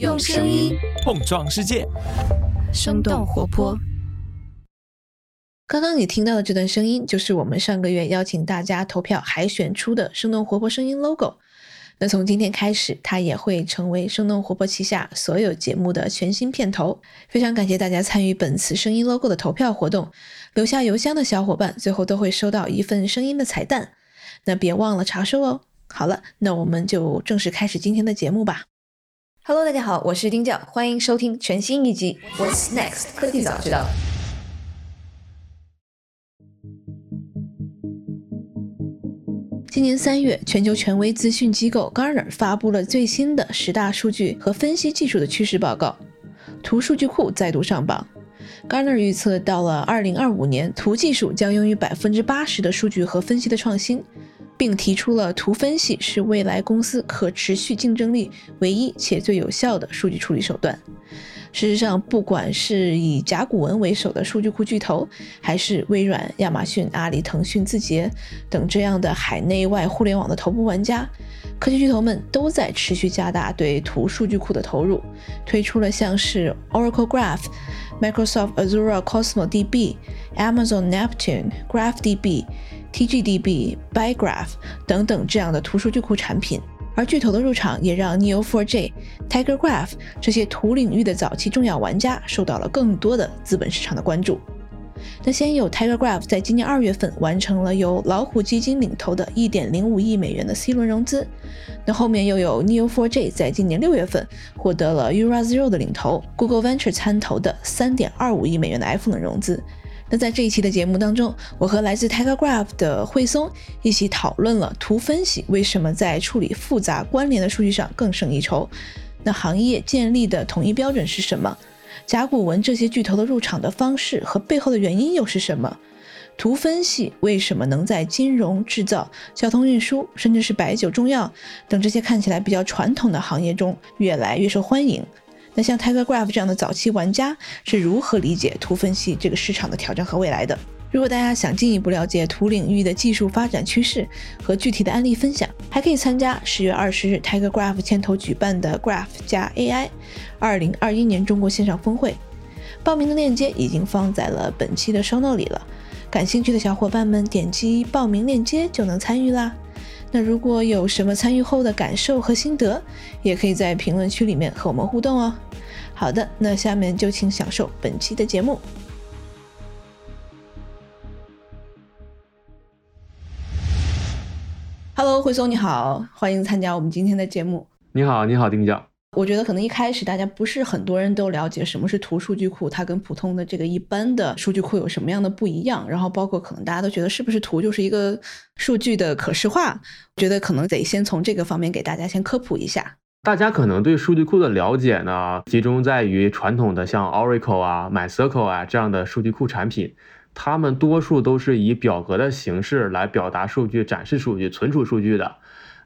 用声音碰撞世界，生动活泼。刚刚你听到的这段声音，就是我们上个月邀请大家投票海选出的生动活泼声音 logo。那从今天开始，它也会成为生动活泼旗下所有节目的全新片头。非常感谢大家参与本次声音 logo 的投票活动，留下邮箱的小伙伴最后都会收到一份声音的彩蛋。那别忘了查收哦。好了，那我们就正式开始今天的节目吧。Hello，大家好，我是丁教，欢迎收听全新一集《What's Next 科技早知道》。今年三月，全球权威资讯机构 Gartner 发布了最新的十大数据和分析技术的趋势报告，图数据库再度上榜。Gartner 预测，到了二零二五年，图技术将拥有百分之八十的数据和分析的创新。并提出了图分析是未来公司可持续竞争力唯一且最有效的数据处理手段。事实上，不管是以甲骨文为首的数据库巨头，还是微软、亚马逊、阿里、腾讯、字节等这样的海内外互联网的头部玩家，科技巨头们都在持续加大对图数据库的投入，推出了像是 Oracle Graph、Microsoft Azure Cosmos DB、Amazon Neptune、GraphDB。TGDB、BiGraph 等等这样的图数据库产品，而巨头的入场也让 Neo4j、TigerGraph 这些图领域的早期重要玩家受到了更多的资本市场的关注。那先有 TigerGraph 在今年二月份完成了由老虎基金领投的1.05亿美元的 C 轮融资，那后面又有 Neo4j 在今年六月份获得了 Urazero 的领投，Google Venture 参投的3.25亿美元的 F 轮融资。那在这一期的节目当中，我和来自 TigerGraph 的惠松一起讨论了图分析为什么在处理复杂关联的数据上更胜一筹。那行业建立的统一标准是什么？甲骨文这些巨头的入场的方式和背后的原因又是什么？图分析为什么能在金融、制造、交通运输，甚至是白酒、中药等这些看起来比较传统的行业中越来越受欢迎？那像 TigerGraph 这样的早期玩家是如何理解图分析这个市场的挑战和未来的？如果大家想进一步了解图领域的技术发展趋势和具体的案例分享，还可以参加十月二十日 TigerGraph 牵头举办的 Graph 加 AI 二零二一年中国线上峰会。报名的链接已经放在了本期的 show note 里了，感兴趣的小伙伴们点击报名链接就能参与啦。那如果有什么参与后的感受和心得，也可以在评论区里面和我们互动哦。好的，那下面就请享受本期的节目。Hello，慧松你好，欢迎参加我们今天的节目。你好，你好，丁教。我觉得可能一开始大家不是很多人都了解什么是图数据库，它跟普通的这个一般的数据库有什么样的不一样。然后包括可能大家都觉得是不是图就是一个数据的可视化，觉得可能得先从这个方面给大家先科普一下。大家可能对数据库的了解呢，集中在于传统的像 Oracle 啊、MySQL 啊这样的数据库产品，它们多数都是以表格的形式来表达数据、展示数据、存储数据的。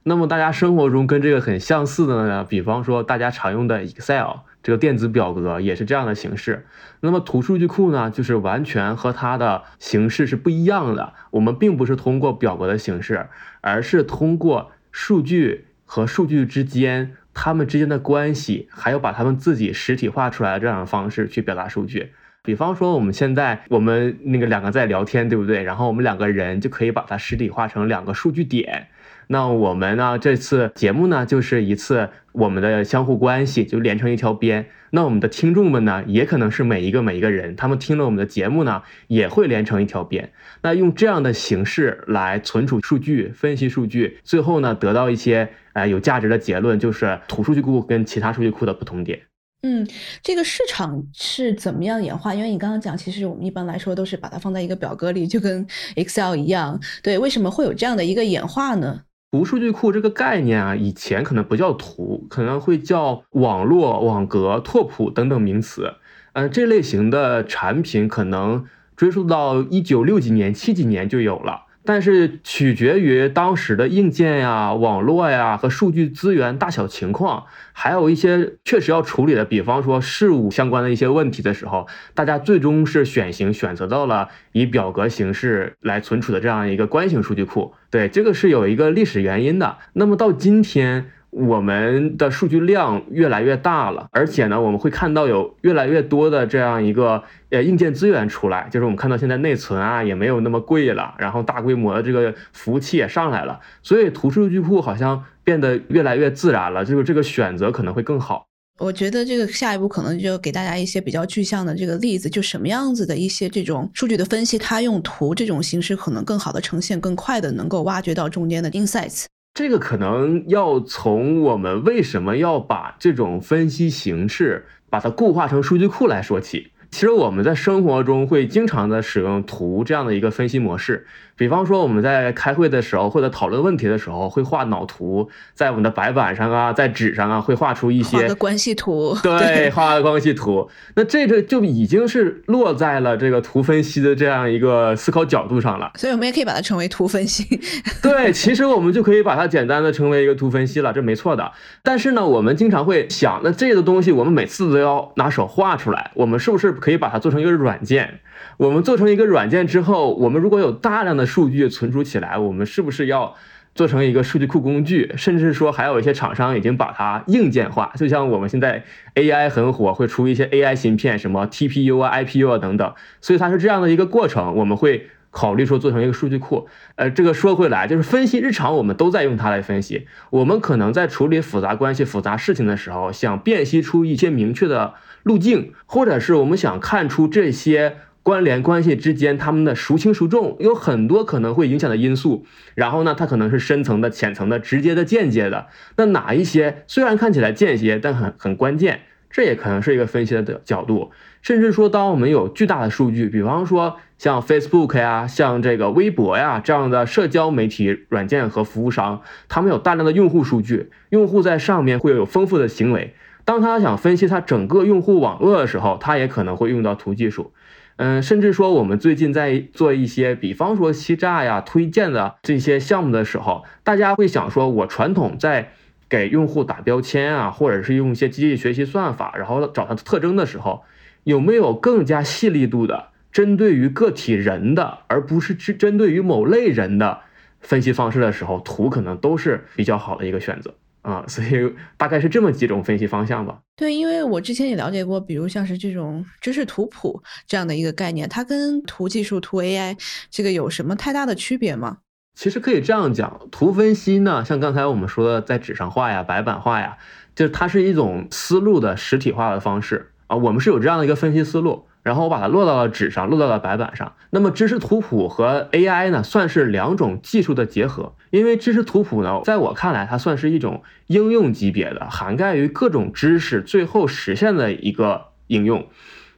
那么大家生活中跟这个很相似的呢，比方说大家常用的 Excel 这个电子表格也是这样的形式。那么图数据库呢，就是完全和它的形式是不一样的。我们并不是通过表格的形式，而是通过数据和数据之间它们之间的关系，还有把它们自己实体化出来的这样的方式去表达数据。比方说我们现在我们那个两个在聊天，对不对？然后我们两个人就可以把它实体化成两个数据点。那我们呢？这次节目呢，就是一次我们的相互关系就连成一条边。那我们的听众们呢，也可能是每一个每一个人，他们听了我们的节目呢，也会连成一条边。那用这样的形式来存储数据、分析数据，最后呢，得到一些呃有价值的结论，就是图数据库跟其他数据库的不同点。嗯，这个市场是怎么样演化？因为你刚刚讲，其实我们一般来说都是把它放在一个表格里，就跟 Excel 一样。对，为什么会有这样的一个演化呢？图数据库这个概念啊，以前可能不叫图，可能会叫网络、网格、拓扑等等名词。嗯，这类型的产品可能追溯到一九六几年、七几年就有了。但是取决于当时的硬件呀、网络呀和数据资源大小情况，还有一些确实要处理的，比方说事务相关的一些问题的时候，大家最终是选型选择到了以表格形式来存储的这样一个关系数据库。对，这个是有一个历史原因的。那么到今天，我们的数据量越来越大了，而且呢，我们会看到有越来越多的这样一个呃硬件资源出来，就是我们看到现在内存啊也没有那么贵了，然后大规模的这个服务器也上来了，所以图数据库好像变得越来越自然了，就是这个选择可能会更好。我觉得这个下一步可能就给大家一些比较具象的这个例子，就什么样子的一些这种数据的分析，它用图这种形式可能更好的呈现，更快的能够挖掘到中间的 insights。这个可能要从我们为什么要把这种分析形式把它固化成数据库来说起。其实我们在生活中会经常的使用图这样的一个分析模式。比方说，我们在开会的时候或者讨论问题的时候，会画脑图，在我们的白板上啊，在纸上啊，会画出一些关系图。对，画个关系图。那这个就已经是落在了这个图分析的这样一个思考角度上了。所以，我们也可以把它称为图分析。对，其实我们就可以把它简单的称为一个图分析了，这没错的。但是呢，我们经常会想，那这个东西我们每次都要拿手画出来，我们是不是可以把它做成一个软件？我们做成一个软件之后，我们如果有大量的数据存储起来，我们是不是要做成一个数据库工具？甚至说，还有一些厂商已经把它硬件化，就像我们现在 AI 很火，会出一些 AI 芯片，什么 TPU 啊、IPU 啊等等。所以它是这样的一个过程，我们会考虑说做成一个数据库。呃，这个说回来，就是分析日常我们都在用它来分析。我们可能在处理复杂关系、复杂事情的时候，想辨析出一些明确的路径，或者是我们想看出这些。关联关系之间，他们的孰轻孰重，有很多可能会影响的因素。然后呢，它可能是深层的、浅层的、直接的、间接的。那哪一些虽然看起来间接，但很很关键，这也可能是一个分析的角度。甚至说，当我们有巨大的数据，比方说像 Facebook 呀、像这个微博呀这样的社交媒体软件和服务商，他们有大量的用户数据，用户在上面会有丰富的行为。当他想分析他整个用户网络的时候，他也可能会用到图技术。嗯，甚至说我们最近在做一些，比方说欺诈呀、推荐的这些项目的时候，大家会想说，我传统在给用户打标签啊，或者是用一些机器学习算法，然后找它的特征的时候，有没有更加细力度的针对于个体人的，而不是针针对于某类人的分析方式的时候，图可能都是比较好的一个选择。啊，所以大概是这么几种分析方向吧。对，因为我之前也了解过，比如像是这种知识图谱这样的一个概念，它跟图技术、图 AI 这个有什么太大的区别吗？其实可以这样讲，图分析呢，像刚才我们说的，在纸上画呀、白板画呀，就是它是一种思路的实体化的方式啊。我们是有这样的一个分析思路。然后我把它落到了纸上，落到了白板上。那么知识图谱和 AI 呢，算是两种技术的结合。因为知识图谱呢，在我看来，它算是一种应用级别的，涵盖于各种知识最后实现的一个应用。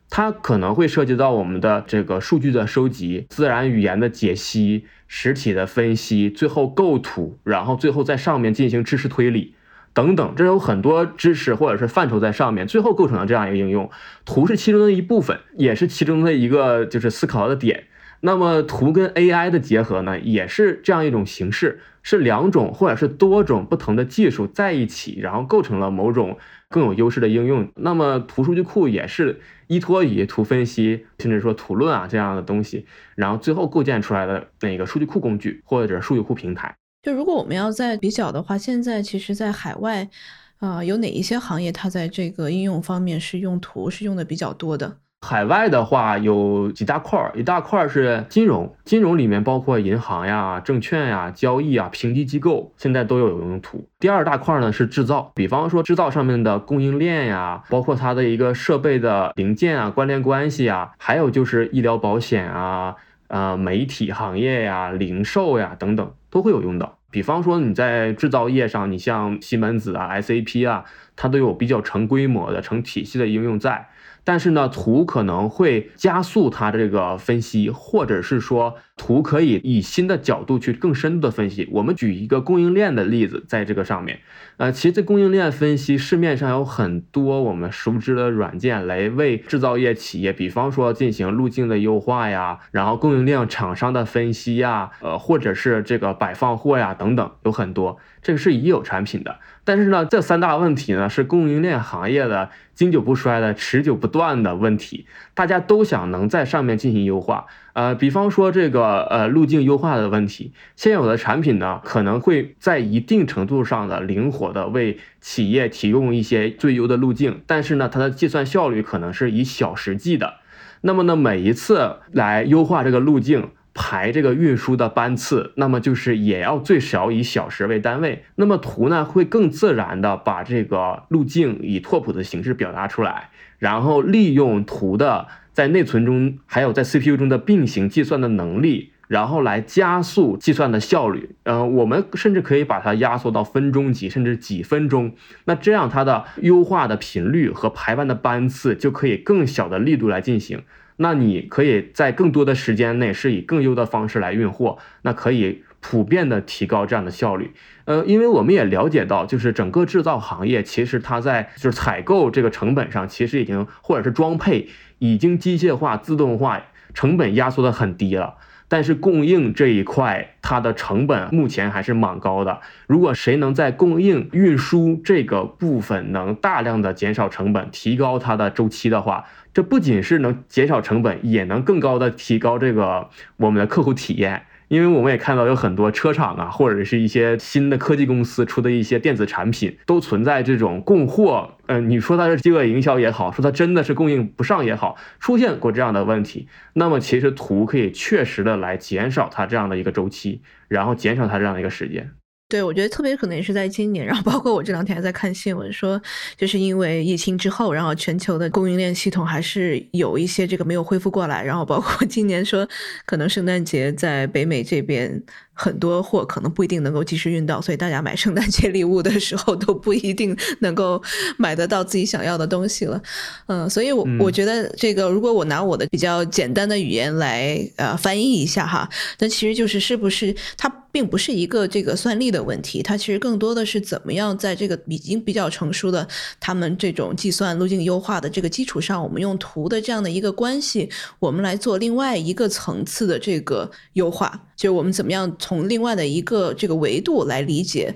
它可能会涉及到我们的这个数据的收集、自然语言的解析、实体的分析，最后构图，然后最后在上面进行知识推理。等等，这有很多知识或者是范畴在上面，最后构成了这样一个应用。图是其中的一部分，也是其中的一个就是思考的点。那么图跟 AI 的结合呢，也是这样一种形式，是两种或者是多种不同的技术在一起，然后构成了某种更有优势的应用。那么图数据库也是依托于图分析，甚至说图论啊这样的东西，然后最后构建出来的那个数据库工具或者数据库平台。就如果我们要在比较的话，现在其实，在海外，啊，有哪一些行业它在这个应用方面是用图是用的比较多的？海外的话有几大块儿，一大块儿是金融，金融里面包括银行呀、证券呀、交易啊、评级机构，现在都有用图。第二大块呢是制造，比方说制造上面的供应链呀，包括它的一个设备的零件啊、关联关系啊，还有就是医疗保险啊。呃，媒体行业呀、零售呀等等都会有用到。比方说你在制造业上，你像西门子啊、SAP 啊，它都有比较成规模的、成体系的应用在。但是呢，图可能会加速它这个分析，或者是说图可以以新的角度去更深度的分析。我们举一个供应链的例子，在这个上面，呃，其实这供应链分析市面上有很多我们熟知的软件来为制造业企业，比方说进行路径的优化呀，然后供应链厂商的分析呀，呃，或者是这个摆放货呀等等，有很多。这个是已有产品的。但是呢，这三大问题呢是供应链行业的经久不衰的、持久不断的问题，大家都想能在上面进行优化。呃，比方说这个呃呃路径优化的问题，现有的产品呢可能会在一定程度上的灵活的为企业提供一些最优的路径，但是呢，它的计算效率可能是以小时计的。那么呢，每一次来优化这个路径。排这个运输的班次，那么就是也要最少以小时为单位。那么图呢，会更自然的把这个路径以拓扑的形式表达出来，然后利用图的在内存中还有在 CPU 中的并行计算的能力，然后来加速计算的效率。呃，我们甚至可以把它压缩到分钟级，甚至几分钟。那这样它的优化的频率和排班的班次就可以更小的力度来进行。那你可以在更多的时间内是以更优的方式来运货，那可以普遍的提高这样的效率。呃，因为我们也了解到，就是整个制造行业其实它在就是采购这个成本上，其实已经或者是装配已经机械化、自动化，成本压缩的很低了。但是供应这一块，它的成本目前还是蛮高的。如果谁能在供应运输这个部分能大量的减少成本，提高它的周期的话，这不仅是能减少成本，也能更高的提高这个我们的客户体验。因为我们也看到有很多车厂啊，或者是一些新的科技公司出的一些电子产品，都存在这种供货，呃，你说它是饥饿营销也好，说它真的是供应不上也好，出现过这样的问题。那么其实图可以确实的来减少它这样的一个周期，然后减少它这样的一个时间。对，我觉得特别可能也是在今年，然后包括我这两天还在看新闻，说就是因为疫情之后，然后全球的供应链系统还是有一些这个没有恢复过来，然后包括今年说可能圣诞节在北美这边。很多货可能不一定能够及时运到，所以大家买圣诞节礼物的时候都不一定能够买得到自己想要的东西了。嗯，所以，我我觉得这个，如果我拿我的比较简单的语言来呃翻译一下哈，那其实就是是不是它并不是一个这个算力的问题，它其实更多的是怎么样在这个已经比较成熟的他们这种计算路径优化的这个基础上，我们用图的这样的一个关系，我们来做另外一个层次的这个优化。就我们怎么样从另外的一个这个维度来理解，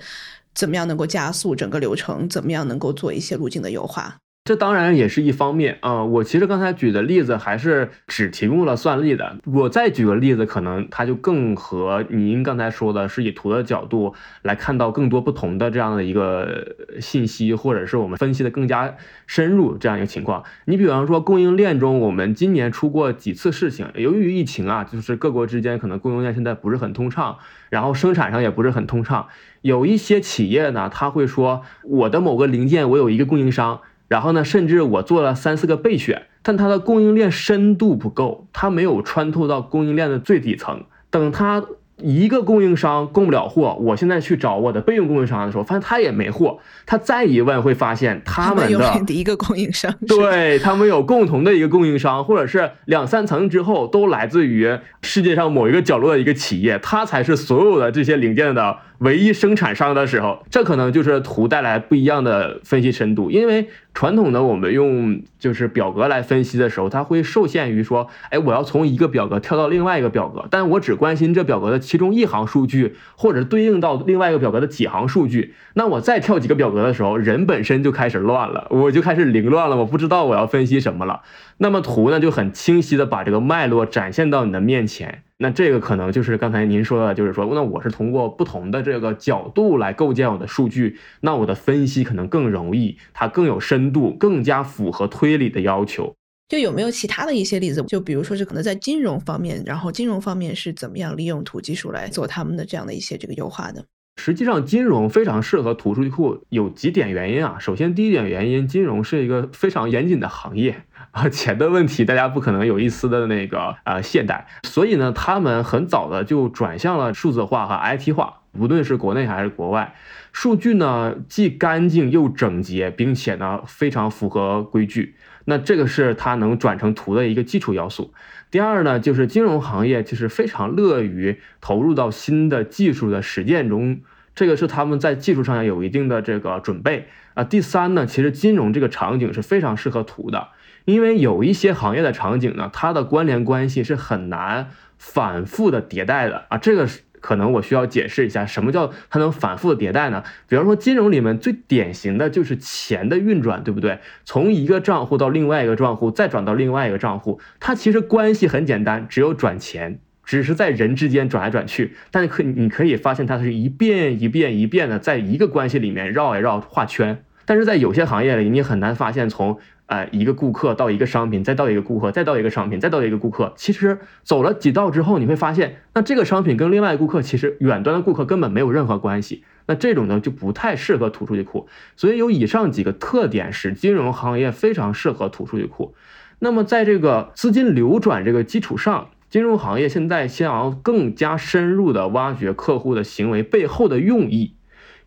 怎么样能够加速整个流程，怎么样能够做一些路径的优化。这当然也是一方面啊，我其实刚才举的例子还是只提供了算力的。我再举个例子，可能它就更和您刚才说的是以图的角度来看到更多不同的这样的一个信息，或者是我们分析的更加深入这样一个情况。你比方说供应链中，我们今年出过几次事情，由于疫情啊，就是各国之间可能供应链现在不是很通畅，然后生产上也不是很通畅，有一些企业呢，他会说我的某个零件我有一个供应商。然后呢，甚至我做了三四个备选，但它的供应链深度不够，它没有穿透到供应链的最底层。等它一个供应商供不了货，我现在去找我的备用供应商的时候，发现他也没货。他再一问，会发现他们的第一个供应商，对他们有共同的一个供应商，或者是两三层之后都来自于世界上某一个角落的一个企业，它才是所有的这些零件的。唯一生产商的时候，这可能就是图带来不一样的分析深度。因为传统的我们用就是表格来分析的时候，它会受限于说，哎，我要从一个表格跳到另外一个表格，但我只关心这表格的其中一行数据，或者对应到另外一个表格的几行数据。那我再跳几个表格的时候，人本身就开始乱了，我就开始凌乱了，我不知道我要分析什么了。那么图呢，就很清晰的把这个脉络展现到你的面前。那这个可能就是刚才您说的，就是说，那我是通过不同的这个角度来构建我的数据，那我的分析可能更容易，它更有深度，更加符合推理的要求。就有没有其他的一些例子？就比如说是可能在金融方面，然后金融方面是怎么样利用图技术来做他们的这样的一些这个优化的？实际上，金融非常适合图数据库，有几点原因啊。首先，第一点原因，金融是一个非常严谨的行业啊，钱的问题大家不可能有一丝的那个呃懈怠，所以呢，他们很早的就转向了数字化和 IT 化，无论是国内还是国外，数据呢既干净又整洁，并且呢非常符合规矩。那这个是它能转成图的一个基础要素。第二呢，就是金融行业就是非常乐于投入到新的技术的实践中，这个是他们在技术上有一定的这个准备啊。第三呢，其实金融这个场景是非常适合图的，因为有一些行业的场景呢，它的关联关系是很难反复的迭代的啊，这个。可能我需要解释一下，什么叫它能反复的迭代呢？比方说金融里面最典型的就是钱的运转，对不对？从一个账户到另外一个账户，再转到另外一个账户，它其实关系很简单，只有转钱，只是在人之间转来转去。但是可你可以发现，它是一遍一遍一遍的在一个关系里面绕呀绕画圈。但是在有些行业里，你很难发现从。呃，一个顾客到一个商品，再到一个顾客，再到一个商品，再到一个顾客。其实走了几道之后，你会发现，那这个商品跟另外顾客其实远端的顾客根本没有任何关系。那这种呢就不太适合图数据库。所以有以上几个特点，使金融行业非常适合图数据库。那么在这个资金流转这个基础上，金融行业现在想要更加深入的挖掘客户的行为背后的用意。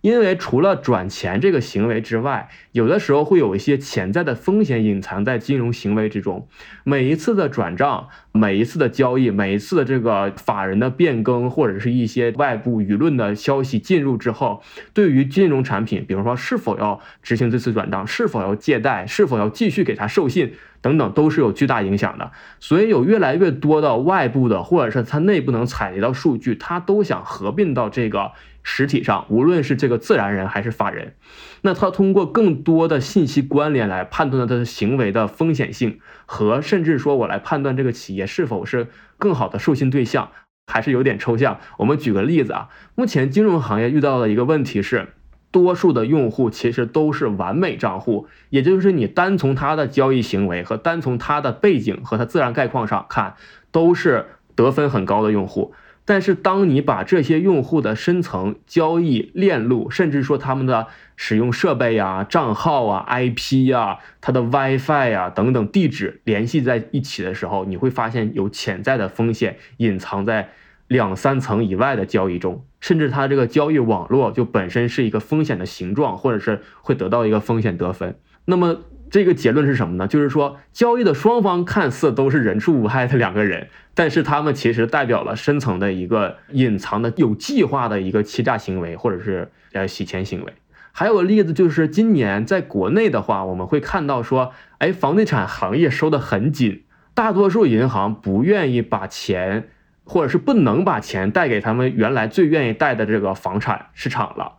因为除了转钱这个行为之外，有的时候会有一些潜在的风险隐藏在金融行为之中。每一次的转账，每一次的交易，每一次的这个法人的变更，或者是一些外部舆论的消息进入之后，对于金融产品，比如说是否要执行这次转账，是否要借贷，是否要继续给他授信等等，都是有巨大影响的。所以有越来越多的外部的，或者是它内部能采集到数据，它都想合并到这个。实体上，无论是这个自然人还是法人，那他通过更多的信息关联来判断他的行为的风险性，和甚至说我来判断这个企业是否是更好的授信对象，还是有点抽象。我们举个例子啊，目前金融行业遇到的一个问题是，多数的用户其实都是完美账户，也就是你单从他的交易行为和单从他的背景和他自然概况上看，都是得分很高的用户。但是，当你把这些用户的深层交易链路，甚至说他们的使用设备呀、账号啊、IP 呀、他的 WiFi 呀等等地址联系在一起的时候，你会发现有潜在的风险隐藏在两三层以外的交易中，甚至它这个交易网络就本身是一个风险的形状，或者是会得到一个风险得分。那么，这个结论是什么呢？就是说，交易的双方看似都是人畜无害的两个人，但是他们其实代表了深层的一个隐藏的、有计划的一个欺诈行为，或者是呃洗钱行为。还有个例子就是，今年在国内的话，我们会看到说，哎，房地产行业收得很紧，大多数银行不愿意把钱，或者是不能把钱贷给他们原来最愿意贷的这个房产市场了。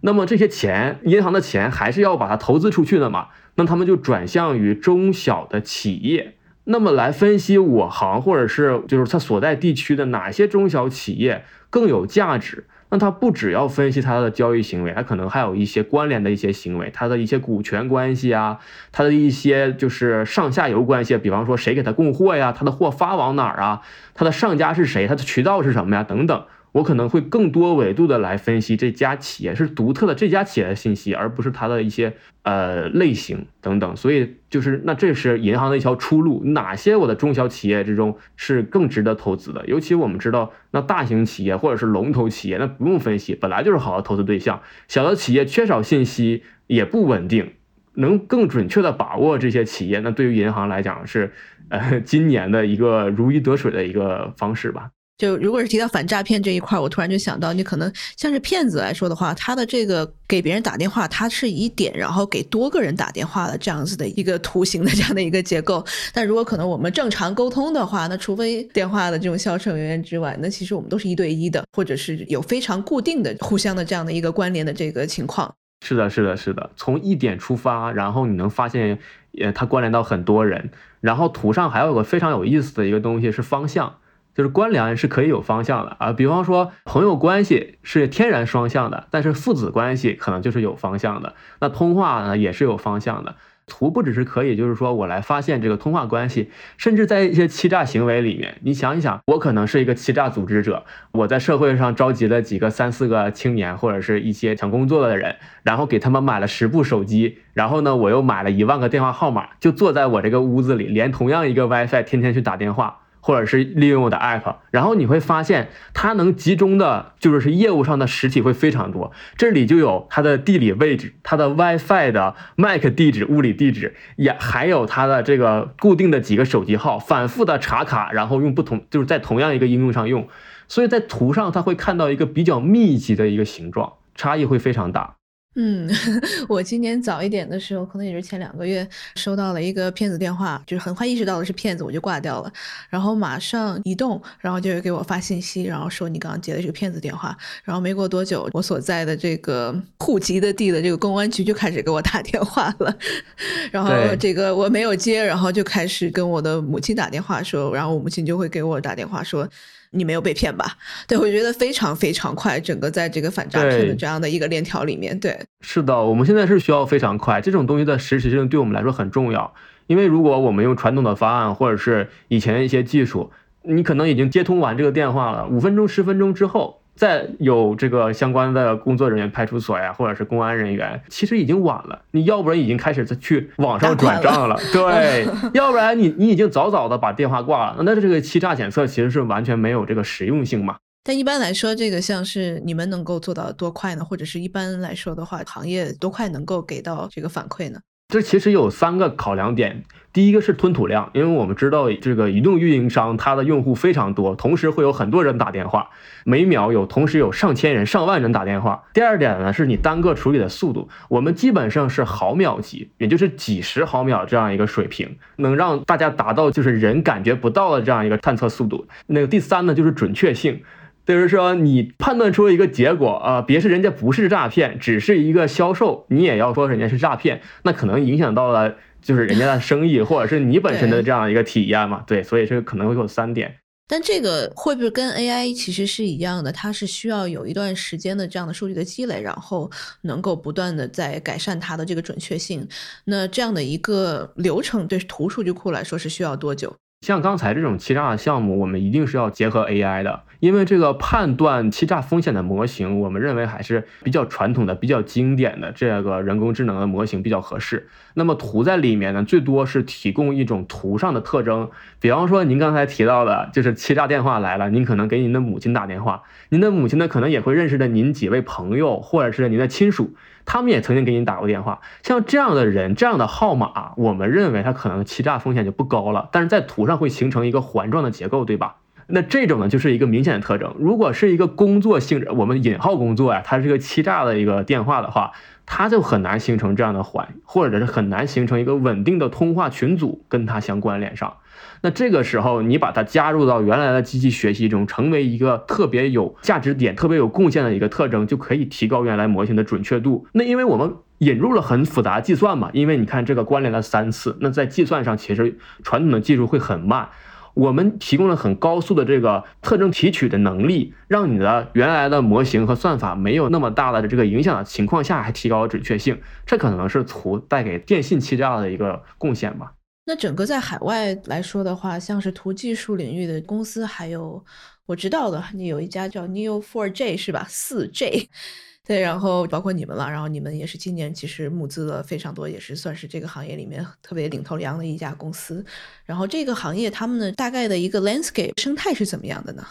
那么这些钱，银行的钱还是要把它投资出去的嘛？那他们就转向于中小的企业，那么来分析我行或者是就是它所在地区的哪些中小企业更有价值？那他不只要分析它的交易行为，它可能还有一些关联的一些行为，它的一些股权关系啊，它的一些就是上下游关系，比方说谁给他供货呀，他的货发往哪儿啊，他的上家是谁，他的渠道是什么呀，等等。我可能会更多维度的来分析这家企业是独特的这家企业的信息，而不是它的一些呃类型等等。所以就是那这是银行的一条出路。哪些我的中小企业之中是更值得投资的？尤其我们知道，那大型企业或者是龙头企业，那不用分析，本来就是好的投资对象。小的企业缺少信息也不稳定，能更准确的把握这些企业，那对于银行来讲是呃今年的一个如鱼得水的一个方式吧。就如果是提到反诈骗这一块，我突然就想到，你可能像是骗子来说的话，他的这个给别人打电话，他是以点然后给多个人打电话的这样子的一个图形的这样的一个结构。但如果可能我们正常沟通的话，那除非电话的这种销售人员之外，那其实我们都是一对一的，或者是有非常固定的、互相的这样的一个关联的这个情况。是的，是的，是的。从一点出发，然后你能发现，呃，它关联到很多人。然后图上还有个非常有意思的一个东西是方向。就是关联是可以有方向的啊，比方说朋友关系是天然双向的，但是父子关系可能就是有方向的。那通话呢也是有方向的，图不只是可以，就是说我来发现这个通话关系，甚至在一些欺诈行为里面，你想一想，我可能是一个欺诈组织者，我在社会上召集了几个三四个青年或者是一些抢工作的人，然后给他们买了十部手机，然后呢我又买了一万个电话号码，就坐在我这个屋子里，连同样一个 WiFi，天天去打电话。或者是利用我的 app，然后你会发现它能集中的，就是业务上的实体会非常多。这里就有它的地理位置、它的 WiFi 的 MAC 地址、物理地址，也还有它的这个固定的几个手机号，反复的查卡，然后用不同，就是在同样一个应用上用。所以在图上它会看到一个比较密集的一个形状，差异会非常大。嗯，我今年早一点的时候，可能也是前两个月，收到了一个骗子电话，就是很快意识到的是骗子，我就挂掉了。然后马上移动，然后就给我发信息，然后说你刚刚接的这个骗子电话。然后没过多久，我所在的这个户籍的地的这个公安局就开始给我打电话了。然后这个我没有接，然后就开始跟我的母亲打电话说，然后我母亲就会给我打电话说。你没有被骗吧？对，我觉得非常非常快，整个在这个反诈骗的这样的一个链条里面，对，是的，我们现在是需要非常快，这种东西的实时性对我们来说很重要，因为如果我们用传统的方案或者是以前的一些技术，你可能已经接通完这个电话了，五分钟、十分钟之后。再有这个相关的工作人员，派出所呀，或者是公安人员，其实已经晚了。你要不然已经开始去网上转账了，对，要不然你你已经早早的把电话挂了。那这个欺诈检测其实是完全没有这个实用性嘛？但一般来说，这个像是你们能够做到多快呢？或者是一般来说的话，行业多快能够给到这个反馈呢？这其实有三个考量点，第一个是吞吐量，因为我们知道这个移动运营商它的用户非常多，同时会有很多人打电话，每秒有同时有上千人、上万人打电话。第二点呢，是你单个处理的速度，我们基本上是毫秒级，也就是几十毫秒这样一个水平，能让大家达到就是人感觉不到的这样一个探测速度。那个第三呢，就是准确性。就是说，你判断出一个结果啊，别是人家不是诈骗，只是一个销售，你也要说人家是诈骗，那可能影响到了就是人家的生意，或者是你本身的这样一个体验嘛？对，所以这个可能会有三点。但这个会不会跟 AI 其实是一样的？它是需要有一段时间的这样的数据的积累，然后能够不断的在改善它的这个准确性。那这样的一个流程对图数据库来说是需要多久？像刚才这种欺诈的项目，我们一定是要结合 AI 的，因为这个判断欺诈风险的模型，我们认为还是比较传统的、比较经典的这个人工智能的模型比较合适。那么图在里面呢，最多是提供一种图上的特征，比方说您刚才提到的，就是欺诈电话来了，您可能给您的母亲打电话，您的母亲呢可能也会认识的您几位朋友或者是您的亲属。他们也曾经给你打过电话，像这样的人，这样的号码，我们认为他可能欺诈风险就不高了。但是在图上会形成一个环状的结构，对吧？那这种呢，就是一个明显的特征。如果是一个工作性质，我们引号工作呀，它是一个欺诈的一个电话的话，它就很难形成这样的环，或者是很难形成一个稳定的通话群组跟它相关联上。那这个时候，你把它加入到原来的机器学习中，成为一个特别有价值点、特别有贡献的一个特征，就可以提高原来模型的准确度。那因为我们引入了很复杂计算嘛，因为你看这个关联了三次，那在计算上其实传统的技术会很慢。我们提供了很高速的这个特征提取的能力，让你的原来的模型和算法没有那么大的这个影响的情况下，还提高了准确性。这可能是图带给电信欺诈的一个贡献吧。那整个在海外来说的话，像是图技术领域的公司，还有我知道的，你有一家叫 Neo4j 是吧？四 J，对，然后包括你们了，然后你们也是今年其实募资了非常多，也是算是这个行业里面特别领头羊的一家公司。然后这个行业他们的大概的一个 landscape 生态是怎么样的呢？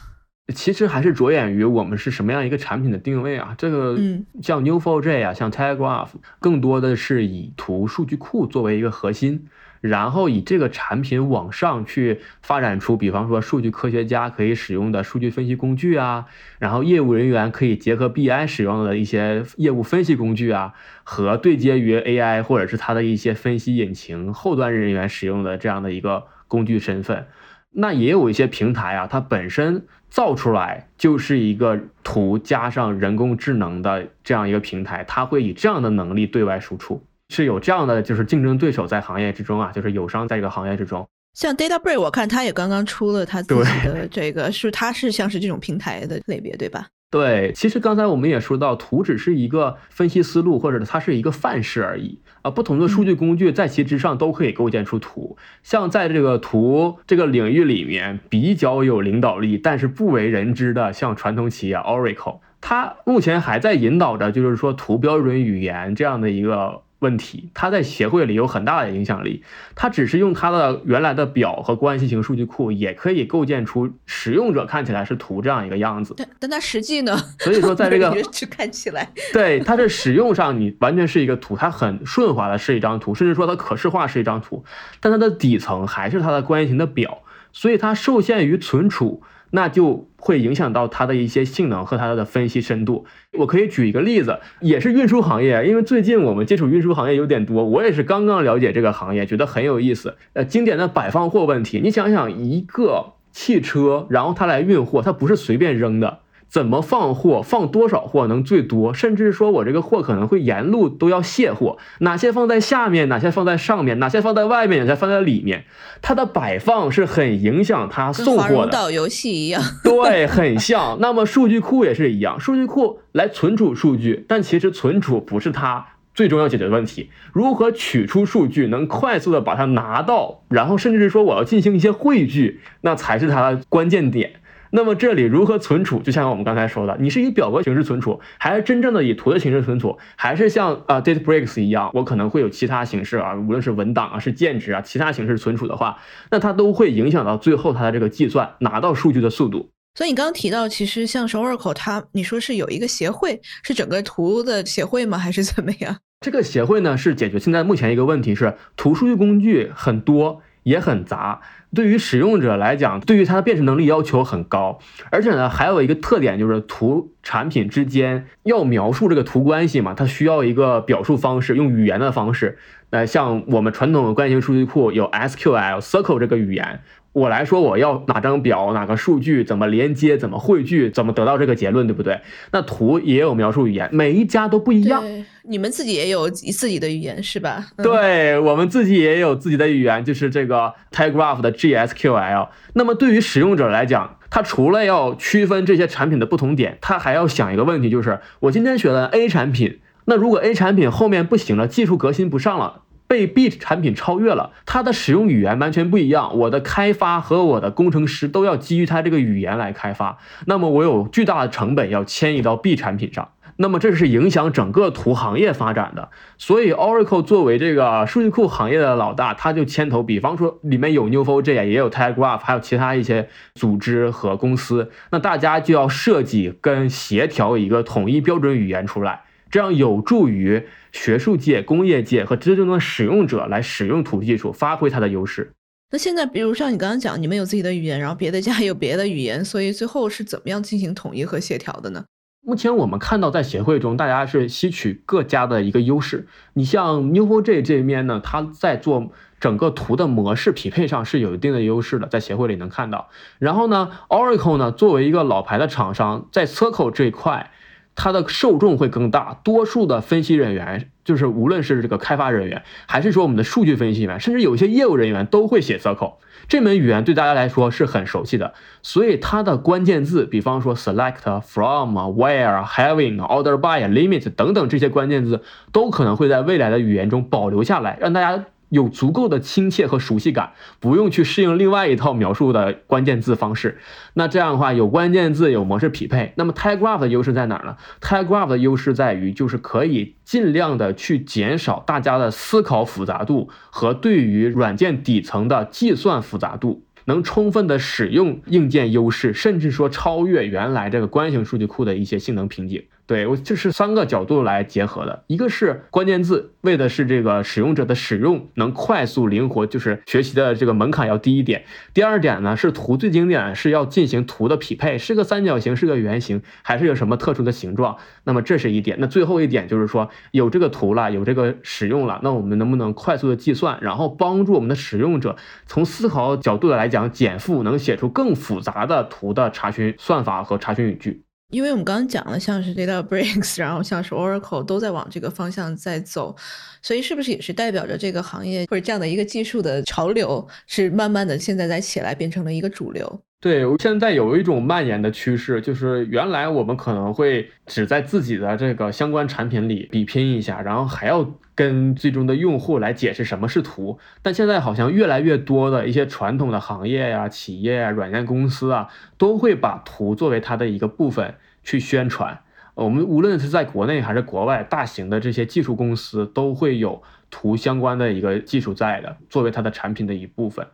其实还是着眼于我们是什么样一个产品的定位啊？这个像 Neo4j 啊，像 Telegraph，更多的是以图数据库作为一个核心。然后以这个产品往上去发展出，比方说数据科学家可以使用的数据分析工具啊，然后业务人员可以结合 BI 使用的一些业务分析工具啊，和对接于 AI 或者是它的一些分析引擎后端人员使用的这样的一个工具身份。那也有一些平台啊，它本身造出来就是一个图加上人工智能的这样一个平台，它会以这样的能力对外输出。是有这样的，就是竞争对手在行业之中啊，就是友商在这个行业之中。像 DataBridge，我看他也刚刚出了他自己的这个，是他是像是这种平台的类别，对吧？对，其实刚才我们也说到，图只是一个分析思路，或者它是一个范式而已啊。不同的数据工具在其之上都可以构建出图。像在这个图这个领域里面比较有领导力，但是不为人知的，像传统企业 Oracle，它目前还在引导着，就是说图标准语言这样的一个。问题，他在协会里有很大的影响力。他只是用他的原来的表和关系型数据库，也可以构建出使用者看起来是图这样一个样子。但但它实际呢？所以说，在这个 去看起来，对它的使用上，你完全是一个图，它很顺滑的是一张图，甚至说它可视化是一张图。但它的底层还是它的关系型的表，所以它受限于存储。那就会影响到它的一些性能和它的分析深度。我可以举一个例子，也是运输行业，因为最近我们接触运输行业有点多，我也是刚刚了解这个行业，觉得很有意思。呃，经典的摆放货问题，你想想一个汽车，然后它来运货，它不是随便扔的。怎么放货，放多少货能最多？甚至说我这个货可能会沿路都要卸货，哪些放在下面，哪些放在上面，哪些放在外面，哪些放在里面，它的摆放是很影响它送货的。导游戏一样，对，很像。那么数据库也是一样，数据库来存储数据，但其实存储不是它最终要解决的问题。如何取出数据，能快速的把它拿到，然后甚至是说我要进行一些汇聚，那才是它的关键点。那么这里如何存储？就像我们刚才说的，你是以表格形式存储，还是真正的以图的形式存储，还是像啊 DataBricks 一样，我可能会有其他形式啊，无论是文档啊，是键值啊，其他形式存储的话，那它都会影响到最后它的这个计算拿到数据的速度。所以你刚刚提到，其实像 Oracle 它，你说是有一个协会，是整个图的协会吗？还是怎么样？这个协会呢，是解决现在目前一个问题是图数据工具很多也很杂。对于使用者来讲，对于它的辨识能力要求很高，而且呢，还有一个特点就是图产品之间要描述这个图关系嘛，它需要一个表述方式，用语言的方式。呃，像我们传统的关系型数据库有 SQL、Circle 这个语言。我来说，我要哪张表、哪个数据，怎么连接、怎么汇聚、怎么得到这个结论，对不对？那图也有描述语言，每一家都不一样。你们自己也有自己的语言是吧？对我们自己也有自己的语言，就是这个 Telegraph 的 GSQL。那么对于使用者来讲，他除了要区分这些产品的不同点，他还要想一个问题，就是我今天选了 A 产品，那如果 A 产品后面不行了，技术革新不上了。被 B 产品超越了，它的使用语言完全不一样。我的开发和我的工程师都要基于它这个语言来开发，那么我有巨大的成本要迁移到 B 产品上，那么这是影响整个图行业发展的。所以 Oracle 作为这个数据库行业的老大，他就牵头，比方说里面有 new for j 也有 Telegraph，还有其他一些组织和公司，那大家就要设计跟协调一个统一标准语言出来。这样有助于学术界、工业界和真正的使用者来使用图技术，发挥它的优势。那现在，比如像你刚刚讲，你们有自己的语言，然后别的家有别的语言，所以最后是怎么样进行统一和协调的呢？目前我们看到，在协会中，大家是吸取各家的一个优势。你像 Neo4j 这一面呢，它在做整个图的模式匹配上是有一定的优势的，在协会里能看到。然后呢，Oracle 呢，作为一个老牌的厂商，在 Circle 这一块。它的受众会更大，多数的分析人员，就是无论是这个开发人员，还是说我们的数据分析员，甚至有些业务人员都会写 SQL 这门语言，对大家来说是很熟悉的。所以它的关键字，比方说 select from、where、having、order by、limit 等等这些关键字，都可能会在未来的语言中保留下来，让大家。有足够的亲切和熟悉感，不用去适应另外一套描述的关键字方式。那这样的话，有关键字有模式匹配。那么 TiGraph 的优势在哪儿呢？TiGraph 的优势在于，就是可以尽量的去减少大家的思考复杂度和对于软件底层的计算复杂度，能充分的使用硬件优势，甚至说超越原来这个关系型数据库的一些性能瓶颈。对我这是三个角度来结合的，一个是关键字，为的是这个使用者的使用能快速灵活，就是学习的这个门槛要低一点。第二点呢是图最经典是要进行图的匹配，是个三角形，是个圆形，还是有什么特殊的形状？那么这是一点。那最后一点就是说有这个图了，有这个使用了，那我们能不能快速的计算，然后帮助我们的使用者从思考角度的来讲减负，能写出更复杂的图的查询算法和查询语句。因为我们刚刚讲了，像是 DataBricks，然后像是 Oracle 都在往这个方向在走，所以是不是也是代表着这个行业或者这样的一个技术的潮流是慢慢的现在在起来，变成了一个主流？对，现在有一种蔓延的趋势，就是原来我们可能会只在自己的这个相关产品里比拼一下，然后还要跟最终的用户来解释什么是图，但现在好像越来越多的一些传统的行业呀、企业啊、软件公司啊，都会把图作为它的一个部分。去宣传，我们无论是在国内还是国外，大型的这些技术公司都会有图相关的一个技术在的，作为它的产品的一部分。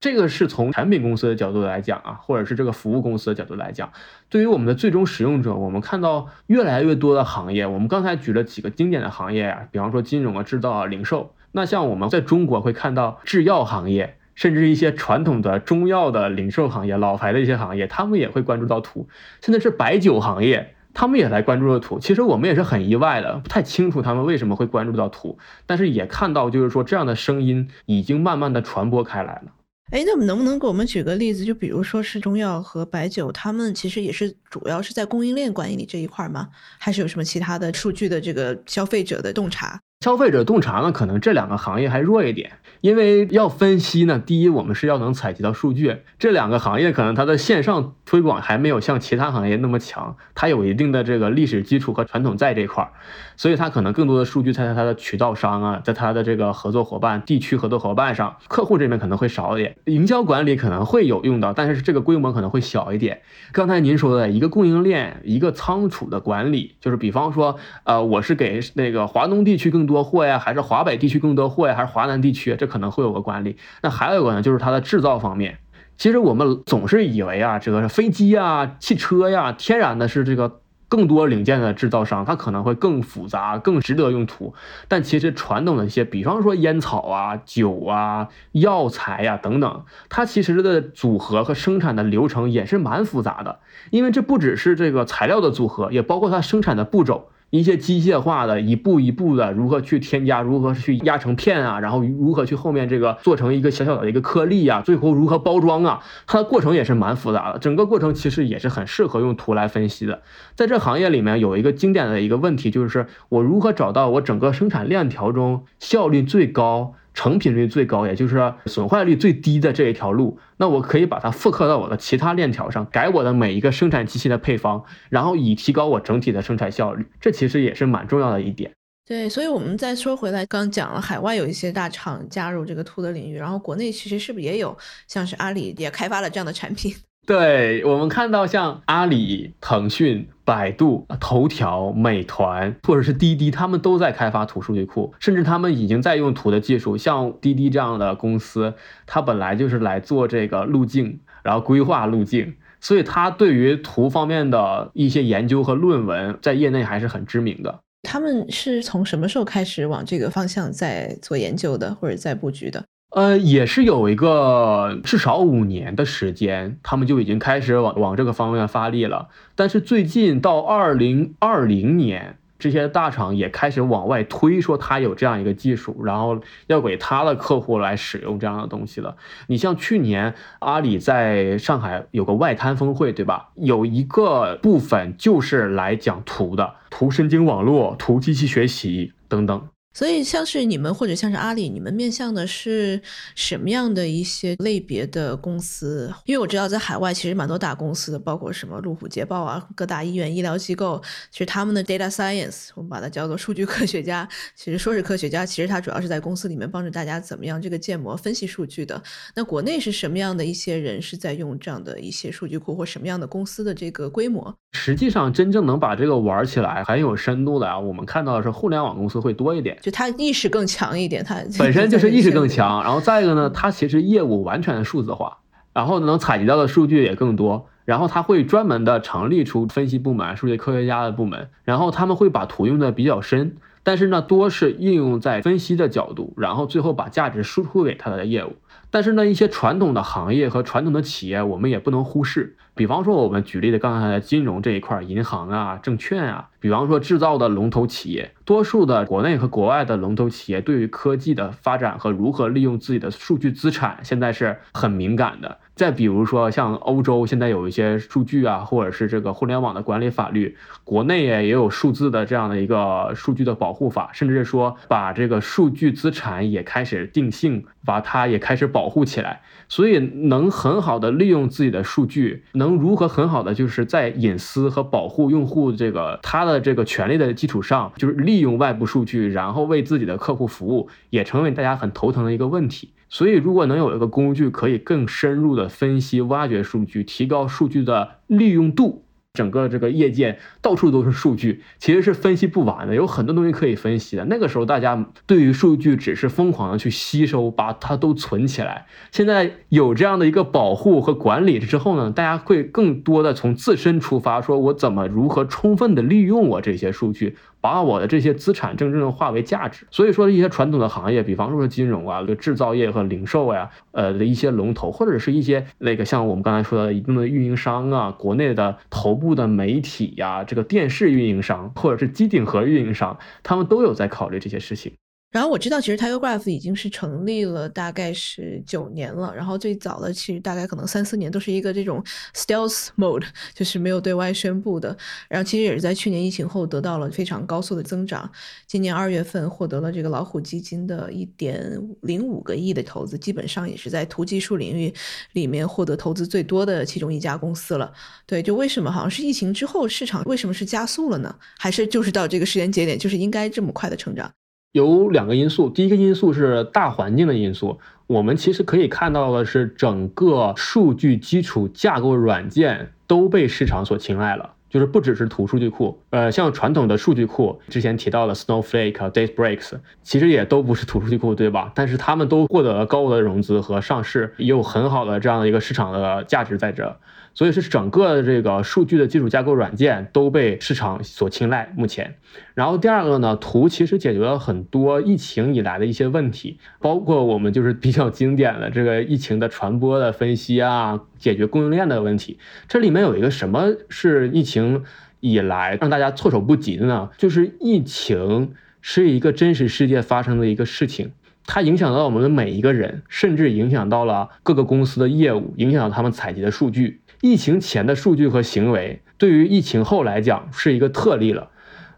这个是从产品公司的角度来讲啊，或者是这个服务公司的角度来讲，对于我们的最终使用者，我们看到越来越多的行业，我们刚才举了几个经典的行业啊，比方说金融啊、制造啊、零售。那像我们在中国会看到制药行业。甚至一些传统的中药的零售行业、老牌的一些行业，他们也会关注到土。现在是白酒行业，他们也来关注了土。其实我们也是很意外的，不太清楚他们为什么会关注到土，但是也看到就是说这样的声音已经慢慢的传播开来了。哎，那么能不能给我们举个例子？就比如说是中药和白酒，他们其实也是主要是在供应链管理这一块吗？还是有什么其他的数据的这个消费者的洞察？消费者洞察呢，可能这两个行业还弱一点，因为要分析呢，第一我们是要能采集到数据，这两个行业可能它的线上推广还没有像其他行业那么强，它有一定的这个历史基础和传统在这块儿，所以它可能更多的数据在它的渠道商啊，在它的这个合作伙伴、地区合作伙伴上，客户这边可能会少一点，营销管理可能会有用到，但是这个规模可能会小一点。刚才您说的一个供应链、一个仓储的管理，就是比方说，呃，我是给那个华东地区更多。多货呀，还是华北地区更多货呀，还是华南地区？这可能会有个管理。那还有一个呢，就是它的制造方面。其实我们总是以为啊，这个飞机呀、汽车呀，天然的是这个更多零件的制造商，它可能会更复杂、更值得用途。但其实传统的一些，比方说烟草啊、酒啊、药材呀等等，它其实的组合和生产的流程也是蛮复杂的。因为这不只是这个材料的组合，也包括它生产的步骤。一些机械化的一步一步的如何去添加，如何去压成片啊，然后如何去后面这个做成一个小小的一个颗粒啊，最后如何包装啊，它的过程也是蛮复杂的。整个过程其实也是很适合用图来分析的。在这行业里面有一个经典的一个问题，就是我如何找到我整个生产链条中效率最高。成品率最高，也就是损坏率最低的这一条路，那我可以把它复刻到我的其他链条上，改我的每一个生产机器的配方，然后以提高我整体的生产效率。这其实也是蛮重要的一点。对，所以我们再说回来，刚讲了海外有一些大厂加入这个图的领域，然后国内其实是不是也有，像是阿里也开发了这样的产品？对我们看到像阿里、腾讯、百度、头条、美团或者是滴滴，他们都在开发图数据库，甚至他们已经在用图的技术。像滴滴这样的公司，它本来就是来做这个路径，然后规划路径，所以它对于图方面的一些研究和论文，在业内还是很知名的。他们是从什么时候开始往这个方向在做研究的，或者在布局的？呃，也是有一个至少五年的时间，他们就已经开始往往这个方面发力了。但是最近到二零二零年，这些大厂也开始往外推，说他有这样一个技术，然后要给他的客户来使用这样的东西了。你像去年阿里在上海有个外滩峰会，对吧？有一个部分就是来讲图的，图神经网络、图机器学习等等。所以，像是你们或者像是阿里，你们面向的是什么样的一些类别的公司？因为我知道在海外其实蛮多大公司的，包括什么路虎捷豹啊，各大医院、医疗机构，其实他们的 data science，我们把它叫做数据科学家。其实说是科学家，其实他主要是在公司里面帮助大家怎么样这个建模、分析数据的。那国内是什么样的一些人是在用这样的一些数据库，或什么样的公司的这个规模？实际上，真正能把这个玩起来很有深度的啊，我们看到的是互联网公司会多一点。就他意识更强一点，他本身就是意识更强，然后再一个呢，他其实业务完全数字化，然后能采集到的数据也更多，然后他会专门的成立出分析部门、数据科学家的部门，然后他们会把图用的比较深，但是呢，多是应用在分析的角度，然后最后把价值输出给他的业务。但是呢，一些传统的行业和传统的企业，我们也不能忽视。比方说，我们举例的刚才的金融这一块，银行啊、证券啊，比方说制造的龙头企业，多数的国内和国外的龙头企业，对于科技的发展和如何利用自己的数据资产，现在是很敏感的。再比如说，像欧洲现在有一些数据啊，或者是这个互联网的管理法律，国内也也有数字的这样的一个数据的保护法，甚至是说把这个数据资产也开始定性，把它也开始保护起来，所以能很好的利用自己的数据，能如何很好的就是在隐私和保护用户这个他的这个权利的基础上，就是利用外部数据，然后为自己的客户服务，也成为大家很头疼的一个问题。所以，如果能有一个工具，可以更深入的分析、挖掘数据，提高数据的利用度。整个这个业界到处都是数据，其实是分析不完的，有很多东西可以分析的。那个时候，大家对于数据只是疯狂的去吸收，把它都存起来。现在有这样的一个保护和管理之后呢，大家会更多的从自身出发，说我怎么如何充分的利用我这些数据。把我的这些资产真正的化为价值。所以说，一些传统的行业，比方说金融啊、制造业和零售呀，呃的一些龙头，或者是一些那个像我们刚才说的一定的运营商啊，国内的头部的媒体呀，这个电视运营商或者是机顶盒运营商，他们都有在考虑这些事情。然后我知道，其实 Tigergraph 已经是成立了大概是九年了。然后最早的其实大概可能三四年都是一个这种 stealth mode，就是没有对外宣布的。然后其实也是在去年疫情后得到了非常高速的增长。今年二月份获得了这个老虎基金的一点零五个亿的投资，基本上也是在图技术领域里面获得投资最多的其中一家公司了。对，就为什么好像是疫情之后市场为什么是加速了呢？还是就是到这个时间节点就是应该这么快的成长？有两个因素，第一个因素是大环境的因素。我们其实可以看到的是，整个数据基础架构软件都被市场所青睐了，就是不只是图数据库，呃，像传统的数据库，之前提到的 Snowflake、Databricks，其实也都不是图数据库，对吧？但是他们都获得了高额的融资和上市，也有很好的这样的一个市场的价值在这。所以是整个这个数据的基础架构软件都被市场所青睐。目前，然后第二个呢，图其实解决了很多疫情以来的一些问题，包括我们就是比较经典的这个疫情的传播的分析啊，解决供应链的问题。这里面有一个什么是疫情以来让大家措手不及的呢？就是疫情是一个真实世界发生的一个事情，它影响到我们的每一个人，甚至影响到了各个公司的业务，影响到他们采集的数据。疫情前的数据和行为，对于疫情后来讲是一个特例了。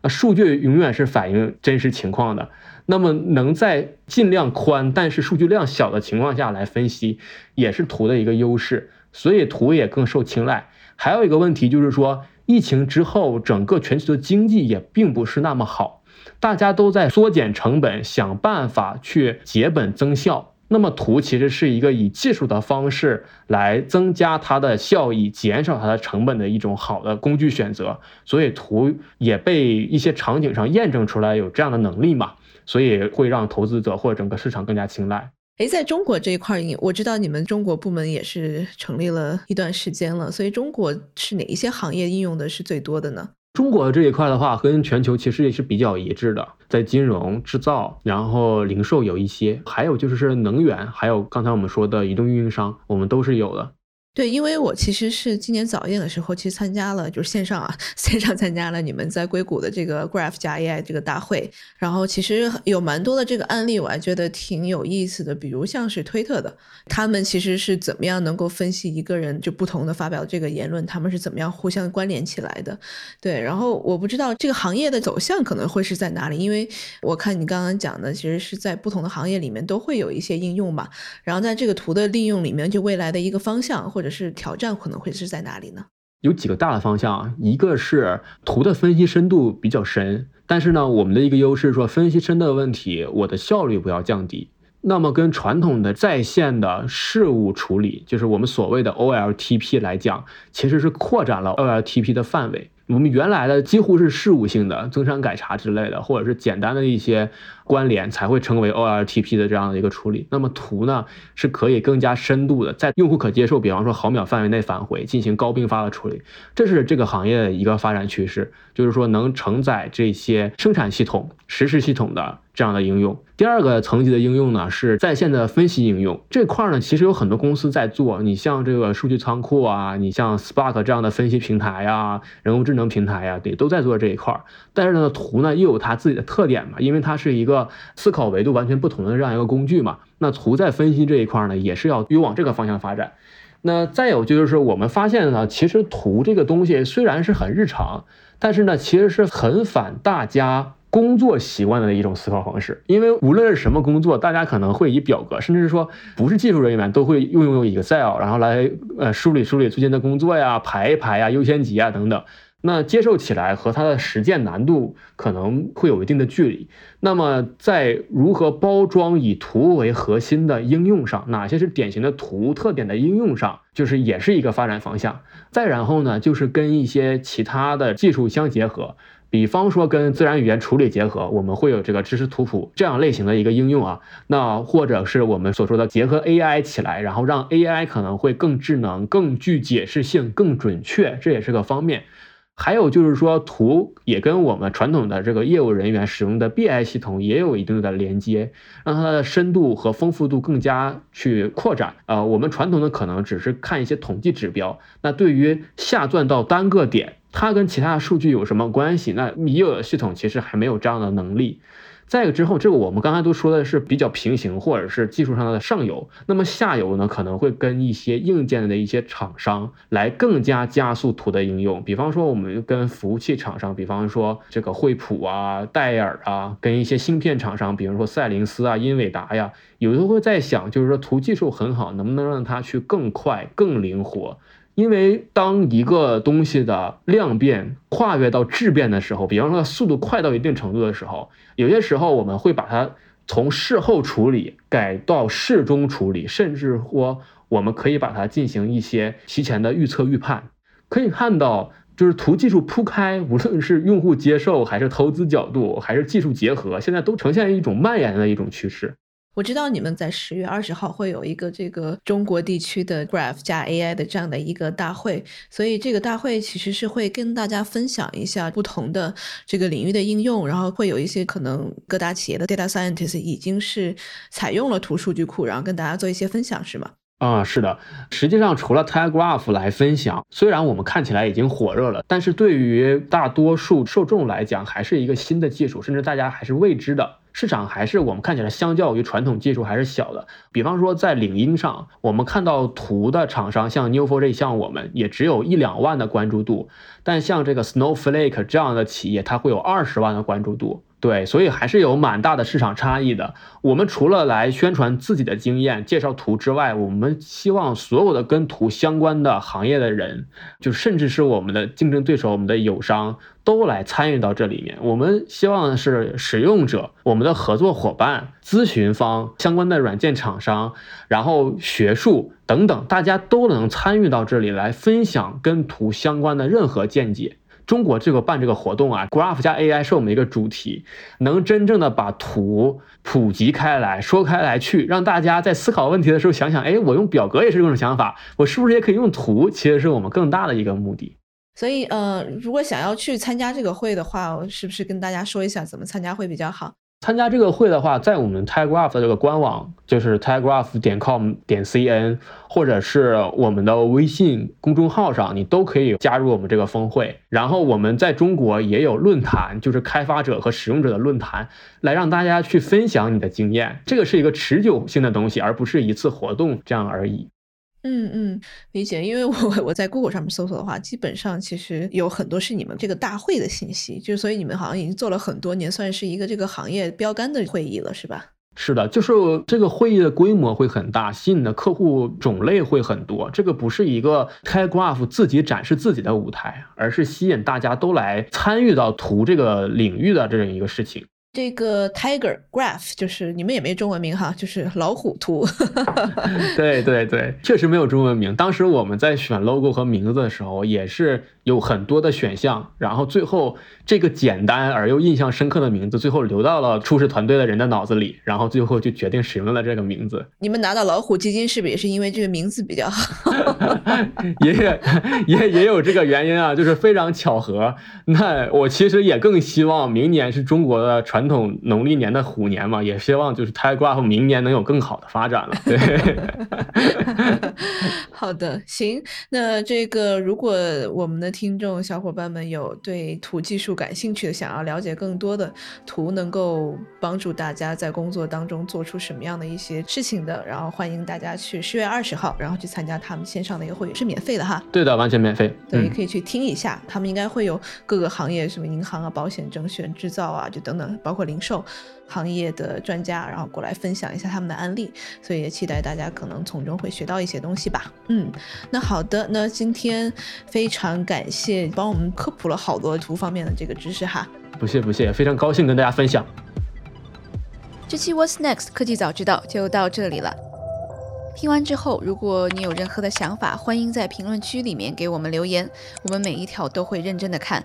啊，数据永远是反映真实情况的。那么能在尽量宽，但是数据量小的情况下来分析，也是图的一个优势。所以图也更受青睐。还有一个问题就是说，疫情之后整个全球的经济也并不是那么好，大家都在缩减成本，想办法去节本增效。那么图其实是一个以技术的方式来增加它的效益、减少它的成本的一种好的工具选择，所以图也被一些场景上验证出来有这样的能力嘛，所以会让投资者或整个市场更加青睐。诶，在中国这一块，你我知道你们中国部门也是成立了一段时间了，所以中国是哪一些行业应用的是最多的呢？中国这一块的话，跟全球其实也是比较一致的，在金融、制造，然后零售有一些，还有就是是能源，还有刚才我们说的移动运营商，我们都是有的。对，因为我其实是今年早一点的时候，其实参加了，就是线上啊，线上参加了你们在硅谷的这个 Graph 加 AI 这个大会，然后其实有蛮多的这个案例，我还觉得挺有意思的，比如像是推特的，他们其实是怎么样能够分析一个人就不同的发表这个言论，他们是怎么样互相关联起来的？对，然后我不知道这个行业的走向可能会是在哪里，因为我看你刚刚讲的，其实是在不同的行业里面都会有一些应用吧，然后在这个图的利用里面，就未来的一个方向或者。或者是挑战可能会是在哪里呢？有几个大的方向，一个是图的分析深度比较深，但是呢，我们的一个优势说分析深的问题，我的效率不要降低。那么跟传统的在线的事务处理，就是我们所谓的 OLTP 来讲，其实是扩展了 OLTP 的范围。我们原来的几乎是事务性的增删改查之类的，或者是简单的一些关联才会成为 OLTP 的这样的一个处理。那么图呢是可以更加深度的，在用户可接受，比方说毫秒范围内返回进行高并发的处理，这是这个行业的一个发展趋势，就是说能承载这些生产系统、实时系统的。这样的应用，第二个层级的应用呢是在线的分析应用这块呢，其实有很多公司在做。你像这个数据仓库啊，你像 Spark 这样的分析平台呀，人工智能平台呀，对，都在做这一块。但是呢，图呢又有它自己的特点嘛，因为它是一个个思考维度完全不同的这样一个工具嘛。那图在分析这一块呢，也是要又往这个方向发展。那再有就是我们发现呢，其实图这个东西虽然是很日常，但是呢，其实是很反大家。工作习惯的一种思考方式，因为无论是什么工作，大家可能会以表格，甚至是说不是技术人员都会用用 Excel，然后来呃梳理梳理最近的工作呀，排一排呀，优先级啊等等。那接受起来和它的实践难度可能会有一定的距离。那么在如何包装以图为核心的应用上，哪些是典型的图特点的应用上，就是也是一个发展方向。再然后呢，就是跟一些其他的技术相结合。比方说跟自然语言处理结合，我们会有这个知识图谱这样类型的一个应用啊。那或者是我们所说的结合 AI 起来，然后让 AI 可能会更智能、更具解释性、更准确，这也是个方面。还有就是说，图也跟我们传统的这个业务人员使用的 BI 系统也有一定的连接，让它的深度和丰富度更加去扩展。呃，我们传统的可能只是看一些统计指标，那对于下钻到单个点，它跟其他数据有什么关系？那已有系统其实还没有这样的能力。再一个之后，这个我们刚才都说的是比较平行或者是技术上的上游，那么下游呢可能会跟一些硬件的一些厂商来更加加速图的应用。比方说，我们跟服务器厂商，比方说这个惠普啊、戴尔啊，跟一些芯片厂商，比如说赛灵思啊、英伟达呀，有时候会在想，就是说图技术很好，能不能让它去更快、更灵活？因为当一个东西的量变跨越到质变的时候，比方说它速度快到一定程度的时候，有些时候我们会把它从事后处理改到事中处理，甚至说我们可以把它进行一些提前的预测预判。可以看到，就是图技术铺开，无论是用户接受，还是投资角度，还是技术结合，现在都呈现一种蔓延的一种趋势。我知道你们在十月二十号会有一个这个中国地区的 Graph 加 AI 的这样的一个大会，所以这个大会其实是会跟大家分享一下不同的这个领域的应用，然后会有一些可能各大企业的 Data Scientist 已经是采用了图数据库，然后跟大家做一些分享，是吗？啊，是的，实际上除了 Telegraph 来分享，虽然我们看起来已经火热了，但是对于大多数受众来讲，还是一个新的技术，甚至大家还是未知的。市场还是我们看起来相较于传统技术还是小的。比方说在领英上，我们看到图的厂商像 n e w f o r 像我们也只有一两万的关注度，但像这个 Snowflake 这样的企业，它会有二十万的关注度。对，所以还是有蛮大的市场差异的。我们除了来宣传自己的经验、介绍图之外，我们希望所有的跟图相关的行业的人，就甚至是我们的竞争对手、我们的友商，都来参与到这里面。我们希望是使用者、我们的合作伙伴、咨询方、相关的软件厂商，然后学术等等，大家都能参与到这里来分享跟图相关的任何见解。中国这个办这个活动啊，Graph 加 AI 是我们一个主题，能真正的把图普及开来说开来去，让大家在思考问题的时候想想，哎，我用表格也是这种想法，我是不是也可以用图？其实是我们更大的一个目的。所以，呃，如果想要去参加这个会的话，我是不是跟大家说一下怎么参加会比较好？参加这个会的话，在我们 Telegraph 的这个官网，就是 Telegraph 点 com 点 cn，或者是我们的微信公众号上，你都可以加入我们这个峰会。然后我们在中国也有论坛，就是开发者和使用者的论坛，来让大家去分享你的经验。这个是一个持久性的东西，而不是一次活动这样而已。嗯嗯，理解。因为我 我在 Google 上面搜索的话，基本上其实有很多是你们这个大会的信息，就所以你们好像已经做了很多年，算是一个这个行业标杆的会议了，是吧？是的，就是这个会议的规模会很大，吸引的客户种类会很多。这个不是一个 Telegraph 自己展示自己的舞台，而是吸引大家都来参与到图这个领域的这样一个事情。这个 Tiger Graph 就是你们也没中文名哈，就是老虎图。对对对，确实没有中文名。当时我们在选 logo 和名字的时候，也是有很多的选项，然后最后这个简单而又印象深刻的名字，最后留到了初始团队的人的脑子里，然后最后就决定使用了这个名字。你们拿到老虎基金是不是也是因为这个名字比较好？也也也有这个原因啊，就是非常巧合。那我其实也更希望明年是中国的传。统农历年的虎年嘛，也希望就是 Telegraph 明年能有更好的发展了。对，好的，行。那这个如果我们的听众小伙伴们有对图技术感兴趣的，想要了解更多的图能够帮助大家在工作当中做出什么样的一些事情的，然后欢迎大家去十月二十号，然后去参加他们线上的一个会议，是免费的哈。对的，完全免费。对，可以去听一下，他们应该会有各个行业，什么银行啊、保险、证券、制造啊，就等等，包。包括零售行业的专家，然后过来分享一下他们的案例，所以也期待大家可能从中会学到一些东西吧。嗯，那好的，那今天非常感谢帮我们科普了好多图方面的这个知识哈。不谢不谢，非常高兴跟大家分享。这期 What's Next 科技早知道就到这里了。听完之后，如果你有任何的想法，欢迎在评论区里面给我们留言，我们每一条都会认真的看。